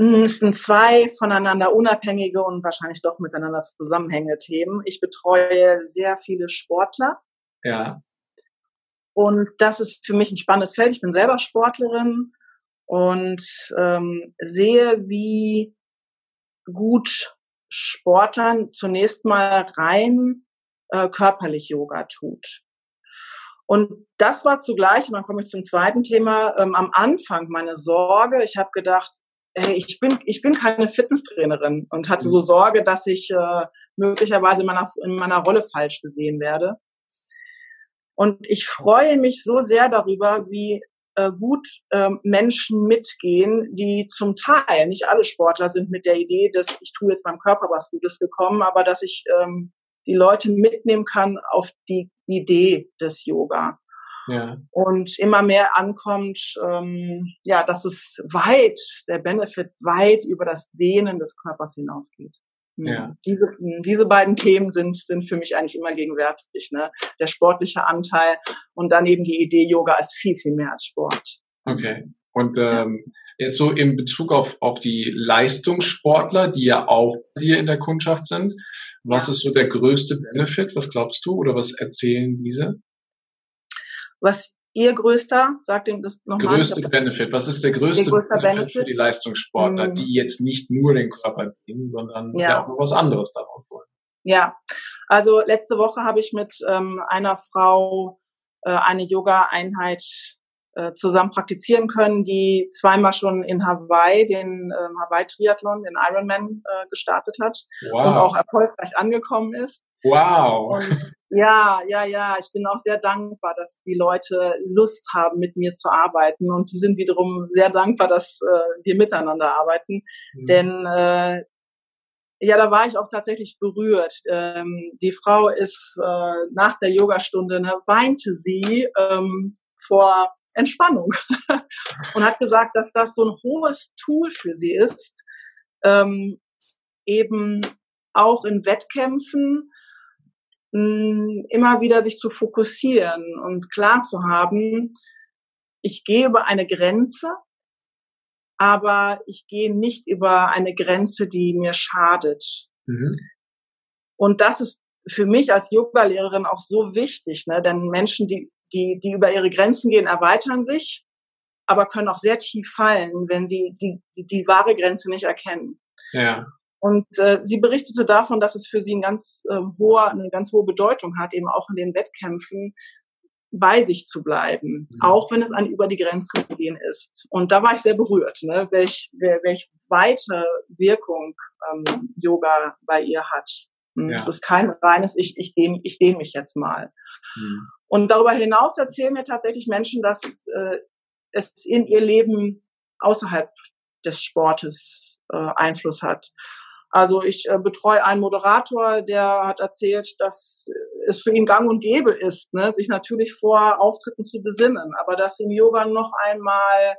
Es sind zwei voneinander unabhängige und wahrscheinlich doch miteinander zusammenhängende Themen. Ich betreue sehr viele Sportler. Ja. Und das ist für mich ein spannendes Feld. Ich bin selber Sportlerin und ähm, sehe, wie gut Sportlern zunächst mal rein äh, körperlich Yoga tut. Und das war zugleich, und dann komme ich zum zweiten Thema, ähm, am Anfang meine Sorge. Ich habe gedacht, hey, ich bin, ich bin keine Fitnesstrainerin und hatte so Sorge, dass ich äh, möglicherweise in meiner, in meiner Rolle falsch gesehen werde. Und ich freue mich so sehr darüber, wie äh, gut äh, Menschen mitgehen, die zum Teil, nicht alle Sportler sind mit der Idee, dass ich tue jetzt meinem Körper was Gutes gekommen, aber dass ich ähm, die Leute mitnehmen kann auf die Idee des Yoga. Ja. Und immer mehr ankommt, ähm, ja, dass es weit, der Benefit weit über das Dehnen des Körpers hinausgeht. Hm. Ja. Diese, diese beiden Themen sind, sind für mich eigentlich immer gegenwärtig. Ne? Der sportliche Anteil und dann eben die Idee, Yoga ist viel, viel mehr als Sport. Okay. Und ähm, jetzt so in Bezug auf, auf die Leistungssportler, die ja auch hier in der Kundschaft sind, was ja. ist so der größte Benefit? Was glaubst du oder was erzählen diese? Was ihr größter, sagt ihm das nochmal. Größte hab, Benefit. Was ist der größte Benefit, Benefit, für die Leistungssportler, mhm. die jetzt nicht nur den Körper dienen, sondern ja. auch noch was anderes davon wollen? Ja, also letzte Woche habe ich mit ähm, einer Frau äh, eine Yoga-Einheit äh, zusammen praktizieren können, die zweimal schon in Hawaii den äh, Hawaii Triathlon, den Ironman äh, gestartet hat wow. und auch erfolgreich angekommen ist. Wow. Und ja, ja, ja, ich bin auch sehr dankbar, dass die Leute Lust haben, mit mir zu arbeiten und die sind wiederum sehr dankbar, dass äh, wir miteinander arbeiten, mhm. denn äh, ja, da war ich auch tatsächlich berührt. Ähm, die Frau ist äh, nach der Yogastunde, ne, weinte sie ähm, vor Entspannung und hat gesagt, dass das so ein hohes Tool für sie ist, ähm, eben auch in Wettkämpfen mh, hm, immer wieder sich zu fokussieren und klar zu haben, ich gehe über eine Grenze, aber ich gehe nicht über eine Grenze, die mir schadet. Mhm. Und das ist für mich als Yoga-Lehrerin auch so wichtig, ne? denn Menschen, die die, die über ihre Grenzen gehen, erweitern sich, aber können auch sehr tief fallen, wenn sie die, die, die wahre Grenze nicht erkennen. Ja. Und äh, sie berichtete davon, dass es für sie ein ganz, äh, hohe, eine ganz hohe Bedeutung hat, eben auch in den Wettkämpfen bei sich zu bleiben, mhm. auch wenn es an über die Grenzen gehen ist. Und da war ich sehr berührt, ne, welch, welch weite Wirkung ähm, Yoga bei ihr hat. Hm, ja. Es ist kein reines, ich, ich dehne ich dehn mich jetzt mal. Mhm. Und darüber hinaus erzählen mir tatsächlich Menschen, dass äh, es in ihr Leben außerhalb des Sportes äh, Einfluss hat. Also ich äh, betreue einen Moderator, der hat erzählt, dass es für ihn gang und gäbe ist, ne, sich natürlich vor Auftritten zu besinnen, aber dass ihm Yoga noch einmal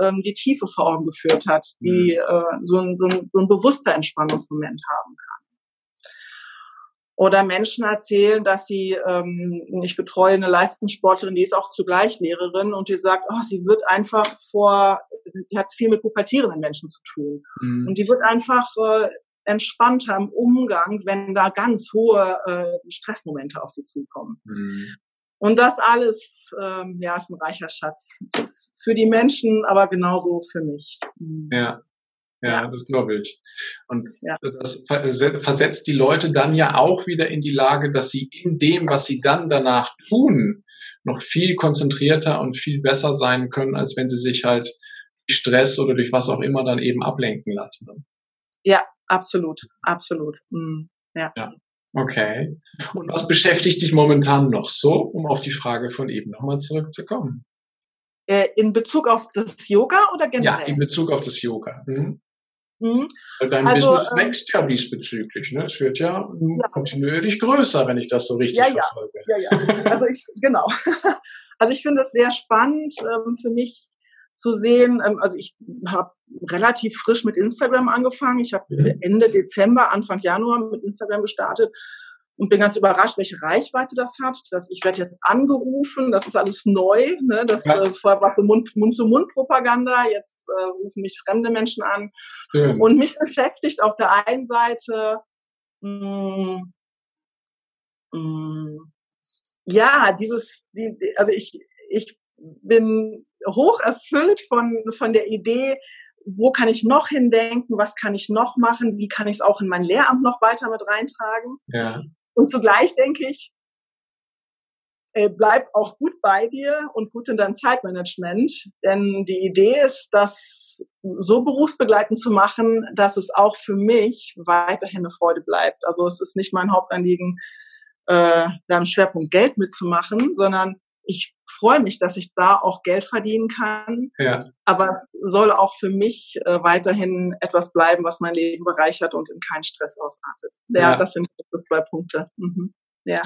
ähm, die Tiefe vor Augen geführt hat, die mhm. äh, so, ein, so, ein, so ein bewusster Entspannungsmoment haben kann. Oder Menschen erzählen, dass sie, ähm, ich betreue eine Leistungssportlerin, die ist auch zugleich Lehrerin und die sagt, oh, sie wird einfach vor, die hat viel mit pubertierenden Menschen zu tun. Mhm. Und die wird einfach äh, entspannter im Umgang, wenn da ganz hohe äh, Stressmomente auf sie zukommen. Mhm. Und das alles, ähm, ja, ist ein reicher Schatz. Für die Menschen, aber genauso für mich. Mhm. Ja, ja, ja. das glaube ich. Und ja. das versetzt die Leute dann ja auch wieder in die Lage, dass sie in dem, was sie dann danach tun, noch viel konzentrierter und viel besser sein können, als wenn sie sich halt durch Stress oder durch was auch immer dann eben ablenken lassen. Ja, absolut, absolut. Mhm. Ja. ja. Okay. Und was beschäftigt dich momentan noch so, um auf die Frage von eben nochmal zurückzukommen? Äh, in Bezug auf das Yoga oder generell? Ja, in Bezug auf das Yoga. Mhm. Mhm. Dein also, Business ähm, wächst ja diesbezüglich. Ne? Es wird ja, ja, kontinuierlich größer, wenn ich das so richtig ja, verfolge. Ja, ja, ja. Also ich, genau. Also ich finde es sehr spannend ähm, für mich zu sehen. Ähm, also ich habe relativ frisch mit Instagram angefangen. Ich habe mhm. Ende Dezember, Anfang Januar mit Instagram gestartet. Und bin ganz überrascht, welche Reichweite das hat. Dass ich werde jetzt angerufen, das ist alles neu. Ne? Das ja. äh, vorher war so Mund-zu-Mund-Propaganda, jetzt äh, rufen mich fremde Menschen an. Schön. Und mich beschäftigt auf der einen Seite mh, mm, mh, mm, ja dieses, die, also ich ich bin hoch erfüllt von von der Idee, wo kann ich noch hindenken, was kann ich noch machen, wie kann ich es auch in mein Lehramt noch weiter mit reintragen. Ja. Und zugleich denke ich, äh, bleib auch gut bei dir und gut in deinem Zeitmanagement. Denn die Idee ist, das so berufsbegleitend zu machen, dass es auch für mich weiterhin eine Freude bleibt. Also es ist nicht mein Hauptanliegen, äh, da einen Schwerpunkt Geld mitzumachen, sondern ich freue mich, dass ich da auch Geld verdienen kann. Ja. Aber es soll auch für mich äh, weiterhin etwas bleiben, was mein Leben bereichert und in keinen Stress ausartet. Ja, ja. das sind so zwei Punkte. Mhm. Ja.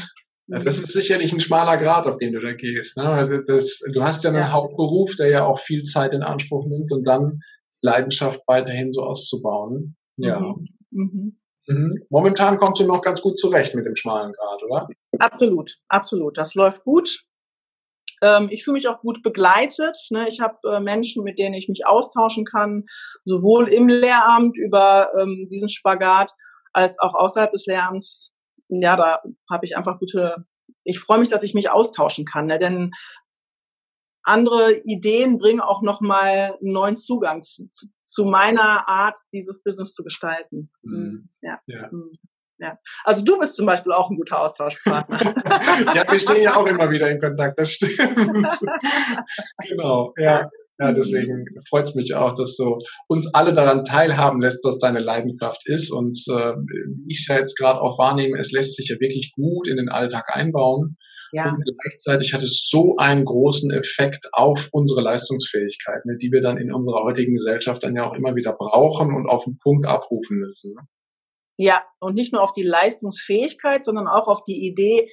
Das ist sicherlich ein schmaler Grad, auf den du da gehst. Ne? Also das, du hast ja einen ja. Hauptberuf, der ja auch viel Zeit in Anspruch nimmt und dann Leidenschaft weiterhin so auszubauen. Ja. Mhm. Mhm. Mhm. Momentan kommst du noch ganz gut zurecht mit dem schmalen Grad, oder? Absolut, absolut. Das läuft gut. Ähm, ich fühle mich auch gut begleitet. Ne? Ich habe äh, Menschen, mit denen ich mich austauschen kann, sowohl im Lehramt über ähm, diesen Spagat als auch außerhalb des Lehramts. Ja, da habe ich einfach gute. Ich freue mich, dass ich mich austauschen kann, ne? denn andere Ideen bringen auch nochmal einen neuen Zugang zu, zu, meiner Art, dieses Business zu gestalten. Mhm. Ja. ja. Mhm. Ja. Also du bist zum Beispiel auch ein guter Austauschpartner. ja, wir stehen ja auch immer wieder in Kontakt, das stimmt. genau, ja. Ja, deswegen freut es mich auch, dass du uns alle daran teilhaben lässt, was deine Leidenschaft ist. Und äh, ich es ja jetzt gerade auch wahrnehme, es lässt sich ja wirklich gut in den Alltag einbauen. Ja. Und gleichzeitig hat es so einen großen Effekt auf unsere Leistungsfähigkeit, ne, die wir dann in unserer heutigen Gesellschaft dann ja auch immer wieder brauchen und auf den Punkt abrufen müssen. Ne? Ja, und nicht nur auf die Leistungsfähigkeit, sondern auch auf die Idee,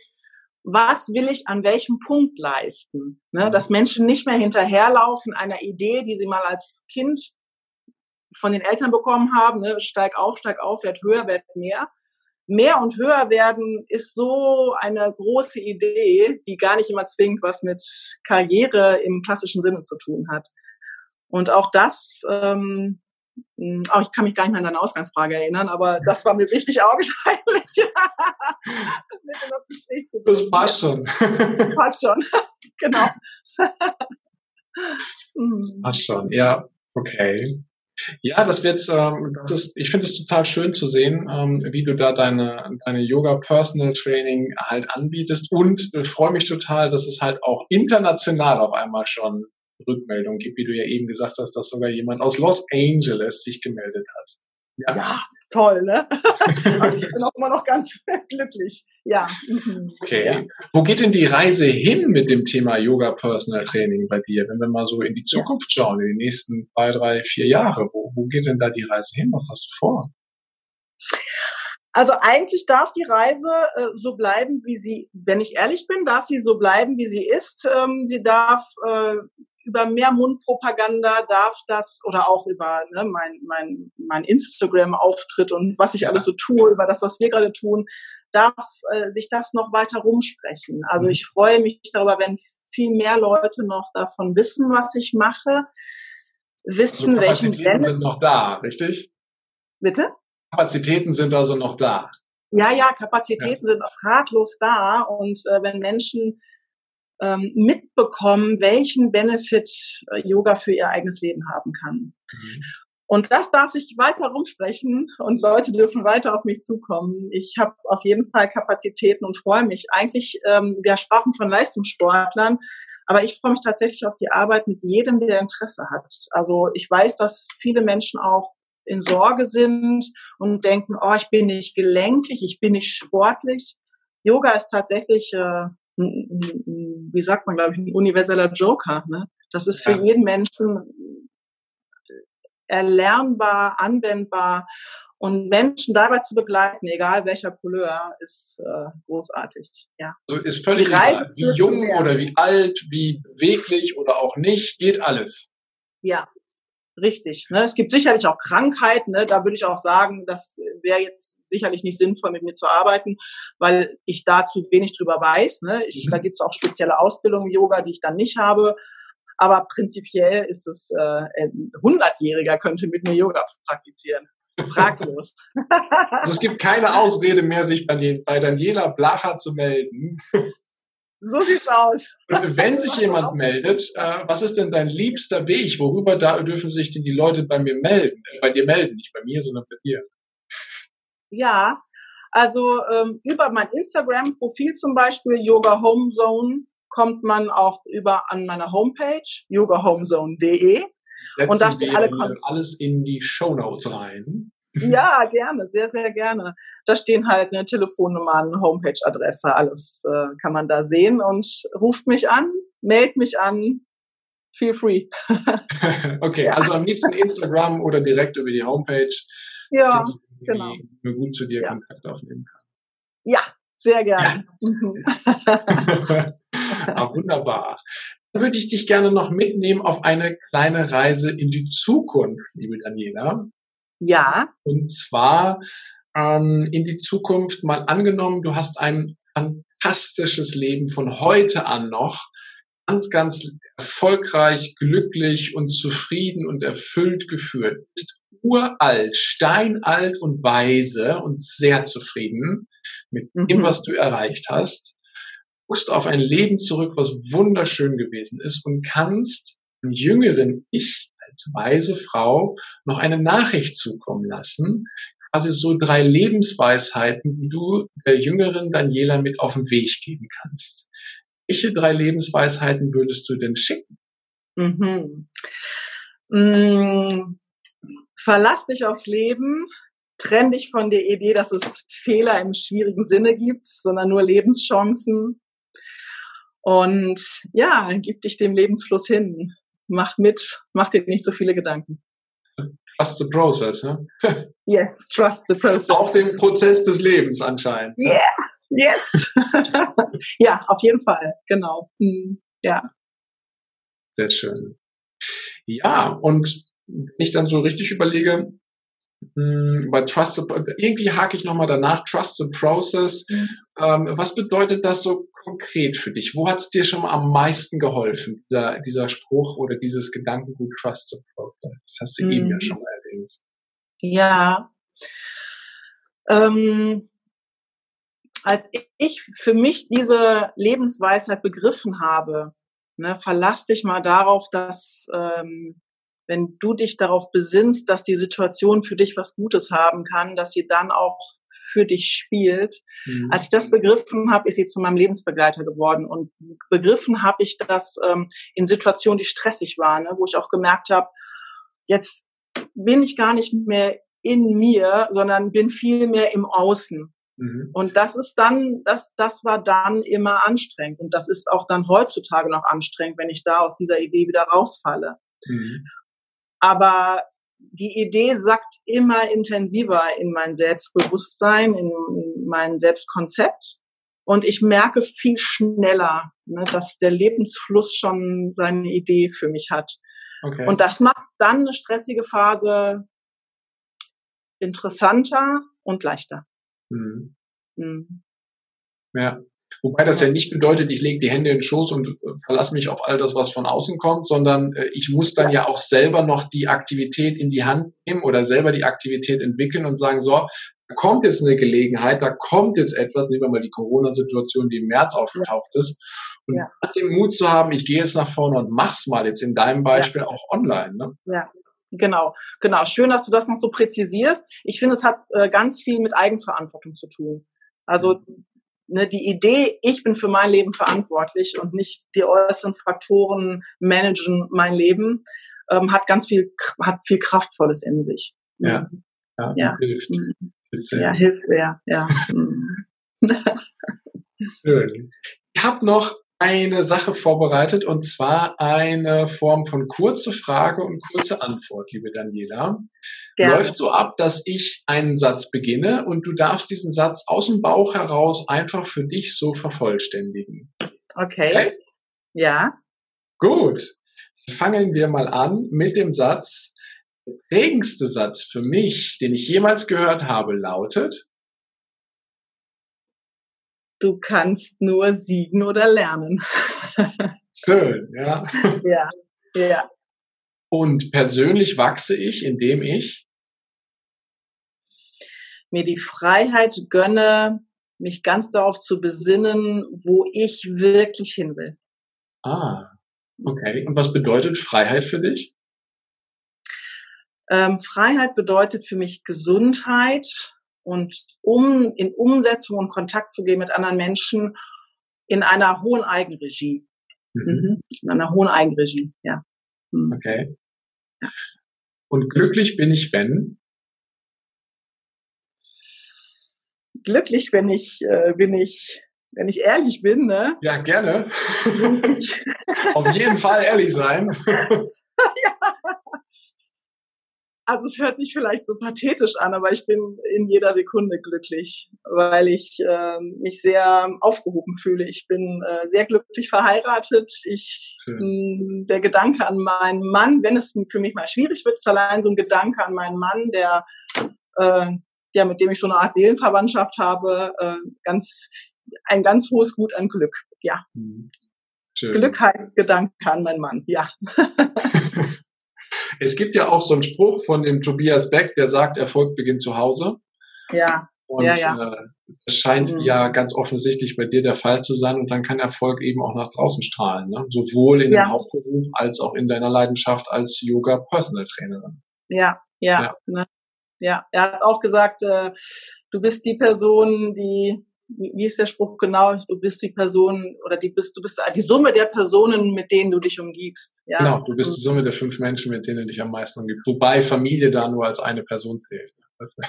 was will ich an welchem Punkt leisten? Ne? Mhm. Dass Menschen nicht mehr hinterherlaufen einer Idee, die sie mal als Kind von den Eltern bekommen haben, ne? steig auf, steig auf, werd höher, werd mehr. Mehr und höher werden ist so eine große Idee, die gar nicht immer zwingend was mit Karriere im klassischen Sinne zu tun hat. Und auch das ähm, hm, aber ich kann mich gar nicht mehr an deine Ausgangsfrage erinnern, aber das war mir wichtig augenscheinlich, mit in das Gespräch zu bringen. Das passt schon. passt schon, genau. das passt schon, ja, okay. Ja, das wird, ähm, das ist, ich finde es total schön zu sehen, ähm, wie du da deine, deine Yoga Personal Training halt anbietest und äh, freue mich total, dass es halt auch international auf einmal schon Rückmeldung gibt, wie du ja eben gesagt hast, dass sogar jemand aus Los Angeles sich gemeldet hat. Ja, ja toll, ne? also ich bin auch immer noch ganz glücklich. Ja. Mhm. Okay. Ja. Wo geht denn die Reise hin mit dem Thema Yoga Personal Training bei dir? Wenn wir mal so in die Zukunft schauen, in die nächsten zwei, drei, vier Jahre, wo, wo geht denn da die Reise hin? Was hast du vor? Also eigentlich darf die Reise äh, so bleiben, wie sie, wenn ich ehrlich bin, darf sie so bleiben, wie sie ist. Ähm, sie darf äh, über mehr Mundpropaganda darf das oder auch über ne, mein, mein, mein Instagram-Auftritt und was ich alles so tue, über das, was wir gerade tun, darf äh, sich das noch weiter rumsprechen. Also mhm. ich freue mich darüber, wenn viel mehr Leute noch davon wissen, was ich mache, wissen, also welchen Kapazitäten sind noch da, richtig? Bitte? Kapazitäten sind also noch da. Ja, ja, Kapazitäten ja. sind fraglos da und äh, wenn Menschen ähm, mitbekommen, welchen Benefit äh, Yoga für ihr eigenes Leben haben kann. Mhm. Und das darf sich weiter rumsprechen und Leute dürfen weiter auf mich zukommen. Ich habe auf jeden Fall Kapazitäten und freue mich. Eigentlich, ähm, wir sprachen von Leistungssportlern, aber ich freue mich tatsächlich auf die Arbeit mit jedem, der Interesse hat. Also ich weiß, dass viele Menschen auch in Sorge sind und denken, oh, ich bin nicht gelenkig, ich bin nicht sportlich. Yoga ist tatsächlich äh, wie sagt man, glaube ich, ein universeller Joker. Ne? Das ist für ja. jeden Menschen erlernbar, anwendbar. Und Menschen dabei zu begleiten, egal welcher Couleur, ist äh, großartig. Ja. Also ist völlig egal, wie jung oder wie alt, wie beweglich oder auch nicht, geht alles. Ja, richtig. Ne? Es gibt sicherlich auch Krankheiten, ne? da würde ich auch sagen, das wäre jetzt sicherlich nicht sinnvoll, mit mir zu arbeiten, weil ich da zu wenig drüber weiß. Ne? Ich, mhm. Da gibt es auch spezielle Ausbildungen im Yoga, die ich dann nicht habe. Aber prinzipiell ist es, äh, ein 100-Jähriger könnte mit mir Yoga praktizieren. Fraglos. also es gibt keine Ausrede mehr, sich bei, bei Daniela Blacher zu melden. So sieht's aus. Wenn sich jemand meldet, äh, was ist denn dein liebster Weg? Worüber da dürfen sich denn die Leute bei mir melden? Äh, bei dir melden, nicht bei mir, sondern bei dir. Ja, also ähm, über mein Instagram-Profil zum Beispiel, Yoga Home Zone, kommt man auch über an meiner Homepage, yogahomezone.de. Und da steht alle alles in die Show Notes rein. Ja, gerne, sehr, sehr gerne. Da stehen halt eine Telefonnummer, Homepage-Adresse, alles äh, kann man da sehen und ruft mich an, meldet mich an, feel free. okay, ja. also am liebsten Instagram oder direkt über die Homepage. Ja, genau. Nur gut zu dir ja. Kontakt aufnehmen kann. Ja, sehr gerne. Ja. Mhm. ah, wunderbar. Dann würde ich dich gerne noch mitnehmen auf eine kleine Reise in die Zukunft, liebe Daniela. Ja. Und zwar ähm, in die Zukunft mal angenommen, du hast ein fantastisches Leben von heute an noch, ganz, ganz erfolgreich, glücklich und zufrieden und erfüllt geführt. Bist uralt, steinalt und weise und sehr zufrieden mit mhm. dem, was du erreicht hast. Guckst auf ein Leben zurück, was wunderschön gewesen ist und kannst einem jüngeren Ich weise Frau noch eine Nachricht zukommen lassen. Quasi so drei Lebensweisheiten, die du der jüngeren Daniela mit auf den Weg geben kannst. Welche drei Lebensweisheiten würdest du denn schicken? Mhm. Mhm. Verlass dich aufs Leben, trenn dich von der Idee, dass es Fehler im schwierigen Sinne gibt, sondern nur Lebenschancen. Und ja, gib dich dem Lebensfluss hin mach mit, mach dir nicht so viele Gedanken. Trust the process, ne? yes, trust the process. Auf dem Prozess des Lebens anscheinend. Yeah, yes. ja, auf jeden Fall, genau. Hm, ja. Sehr schön. Ja, und wenn ich dann so richtig überlege, hm, bei Trust the, irgendwie hake ich nochmal danach, Trust the Process. Mhm. Ähm, was bedeutet das so konkret für dich? Wo hat es dir schon mal am meisten geholfen, dieser, dieser Spruch oder dieses Gedankengut Trust Process? Das hast du mhm. eben ja schon mal erwähnt. Ja. Ähm, als ich für mich diese Lebensweisheit begriffen habe, ne, verlass dich mal darauf, dass ähm, wenn du dich darauf besinnst, dass die Situation für dich was Gutes haben kann, dass sie dann auch für dich spielt. Mhm. Als ich das begriffen habe, ist sie zu meinem Lebensbegleiter geworden. Und begriffen habe ich das ähm, in Situationen, die stressig waren, ne, wo ich auch gemerkt habe, jetzt bin ich gar nicht mehr in mir, sondern bin viel mehr im Außen. Mhm. Und das ist dann, das, das war dann immer anstrengend. Und das ist auch dann heutzutage noch anstrengend, wenn ich da aus dieser Idee wieder rausfalle. Mhm. Aber die Idee sackt immer intensiver in mein Selbstbewusstsein, in mein Selbstkonzept. Und ich merke viel schneller, ne, dass der Lebensfluss schon seine Idee für mich hat. Okay. Und das macht dann eine stressige Phase interessanter und leichter. Mhm. Mhm. Ja. Wobei das ja nicht bedeutet, ich lege die Hände in den Schoß und äh, verlasse mich auf all das, was von außen kommt, sondern äh, ich muss dann ja auch selber noch die Aktivität in die Hand nehmen oder selber die Aktivität entwickeln und sagen, so, da kommt jetzt eine Gelegenheit, da kommt jetzt etwas, nehmen wir mal die Corona-Situation, die im März aufgetaucht ist, und ja. den Mut zu haben, ich gehe jetzt nach vorne und mach's mal jetzt in deinem Beispiel ja. auch online. Ne? Ja, Genau, genau. Schön, dass du das noch so präzisierst. Ich finde, es hat äh, ganz viel mit Eigenverantwortung zu tun. Also mhm ne, die Idee, ich bin für mein Leben verantwortlich und nicht die äußeren Faktoren managen mein Leben, ähm, hat ganz viel, hat viel Kraftvolles in sich. Ja, ja, ja. hilft. Mhm. Ja, hilft sehr, ja. Schön. Ich habe noch eine Sache vorbereitet und zwar eine Form von kurze Frage und kurze Antwort, liebe Daniela. Gerne. Läuft so ab, dass ich einen Satz beginne und du darfst diesen Satz aus dem Bauch heraus einfach für dich so vervollständigen. Okay. okay? Ja. Gut. Fangen wir mal an mit dem Satz, Der prägendste Satz für mich, den ich jemals gehört habe, lautet, du kannst nur siegen oder lernen. Schön, ja. Ja, ja. Und persönlich wachse ich, indem ich mir die Freiheit gönne, mich ganz darauf zu besinnen, wo ich wirklich hin will. Ah, okay. Und was bedeutet Freiheit für dich? Ähm, Freiheit bedeutet für mich Gesundheit und um in Umsetzung und Kontakt zu gehen mit anderen Menschen in einer hohen Eigenregie. Mhm. Mhm. In einer hohen Eigenregie, ja. Mhm. Okay. Und glücklich bin ich, wenn? Glücklich bin ich, äh, bin ich, wenn ich ehrlich bin, ne? Ja, gerne. Auf jeden Fall ehrlich sein. ja. Also es hört sich vielleicht so pathetisch an, aber ich bin in jeder Sekunde glücklich, weil ich äh, mich sehr aufgehoben fühle. Ich bin äh, sehr glücklich verheiratet. Ich mh, hm, der Gedanke an meinen Mann, wenn es für mich mal schwierig wird, ist allein so ein Gedanke an meinen Mann, der äh, ja mit dem ich so eine Art Seelenverwandtschaft habe, äh, ganz ein ganz hohes Gut an Glück. Ja. Mhm. Glück heißt Gedanke an meinen Mann. Ja. Es gibt ja auch so einen Spruch von dem Tobias Beck, der sagt, Erfolg beginnt zu Hause. Ja. Und ja, ja. Äh, das scheint mhm. ja ganz offensichtlich bei dir der Fall zu sein und dann kann Erfolg eben auch nach draußen strahlen, ne? sowohl in ja. dem Hauptberuf als auch in deiner Leidenschaft als Yoga Personal Trainerin. Ja, ja, ja. Ne? ja. Er hat auch gesagt, äh, du bist die Person, die wie ist der Spruch genau? Du bist die Person oder die bist, du bist die Summe der Personen, mit denen du dich umgibst. Ja? Genau, du bist die Summe der fünf Menschen, mit denen du dich am meisten umgibst. Wobei Familie da nur als eine Person zählt.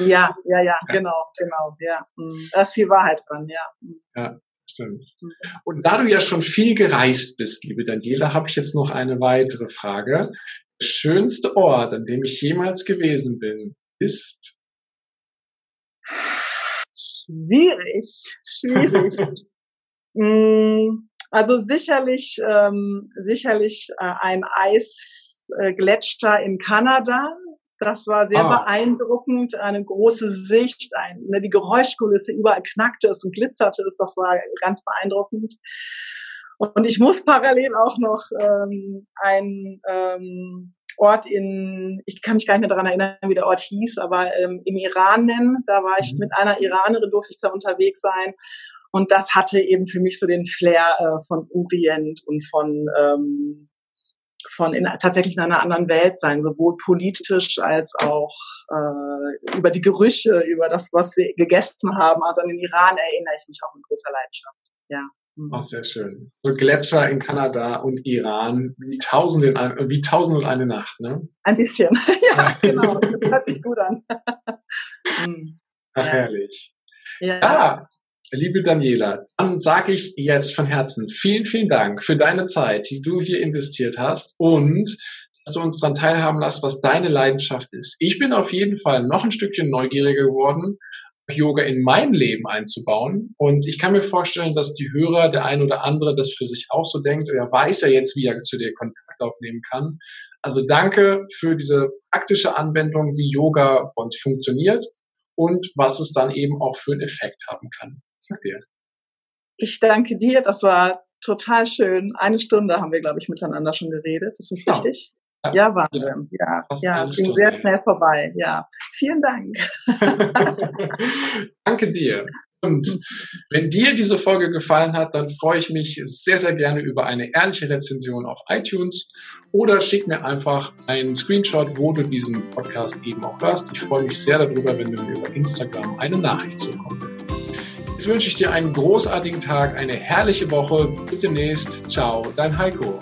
Ja, ja, ja, genau, genau, ja. Mhm. Da ist viel Wahrheit dran, ja. Mhm. Ja, stimmt. Mhm. Und da du ja schon viel gereist bist, liebe Daniela, habe ich jetzt noch eine weitere Frage. Der schönste Ort, an dem ich jemals gewesen bin, ist Schwierig, schwierig. Mm, also sicherlich, ähm, sicherlich äh, ein Eisgletscher in Kanada. Das war sehr ah. beeindruckend, eine große Sicht, ein, ne, die Geräuschkulisse, überall knackte es und glitzerte es, das war ganz beeindruckend. Und ich muss parallel auch noch ähm, ein ähm, Ort in, ich kann mich gar nicht mehr daran erinnern, wie der Ort hieß, aber ähm, im Iran nennen. Da war ich mhm. mit einer Iranerin, durfte ich da unterwegs sein. Und das hatte eben für mich so den Flair äh, von Orient und von, ähm, von in, tatsächlich in einer anderen Welt sein, sowohl politisch als auch äh, über die Gerüche, über das, was wir gegessen haben. Also an den Iran erinnere ich mich auch mit großer Leidenschaft. Ja. Mhm. Auch sehr schön. So Gletscher in Kanada und Iran, wie tausend, in ein, wie tausend und eine Nacht, ne? Ein bisschen, ja, genau. Das hört sich gut an. Mhm. Ach, ja. herrlich. Ja. ja, liebe Daniela, dann sage ich jetzt von Herzen vielen, vielen Dank für deine Zeit, die du hier investiert hast und dass du uns daran teilhaben lässt, was deine Leidenschaft ist. Ich bin auf jeden Fall noch ein Stückchen neugieriger geworden Yoga in mein Leben einzubauen. Und ich kann mir vorstellen, dass die Hörer, der ein oder andere, das für sich auch so denkt. Er weiß ja jetzt, wie er zu dir Kontakt aufnehmen kann. Also danke für diese praktische Anwendung, wie Yoga bei uns funktioniert und was es dann eben auch für einen Effekt haben kann. Dir. Ich danke dir. Das war total schön. Eine Stunde haben wir, glaube ich, miteinander schon geredet. Das ist genau. richtig. Ja, ja Wahnsinn. Ja, ja, es ging sehr schnell vorbei. Ja, vielen Dank. Danke dir. Und wenn dir diese Folge gefallen hat, dann freue ich mich sehr, sehr gerne über eine ehrliche Rezension auf iTunes oder schick mir einfach einen Screenshot, wo du diesen Podcast eben auch hörst. Ich freue mich sehr darüber, wenn du mir über Instagram eine Nachricht zukommen lässt. Jetzt wünsche ich dir einen großartigen Tag, eine herrliche Woche. Bis demnächst. Ciao, dein Heiko.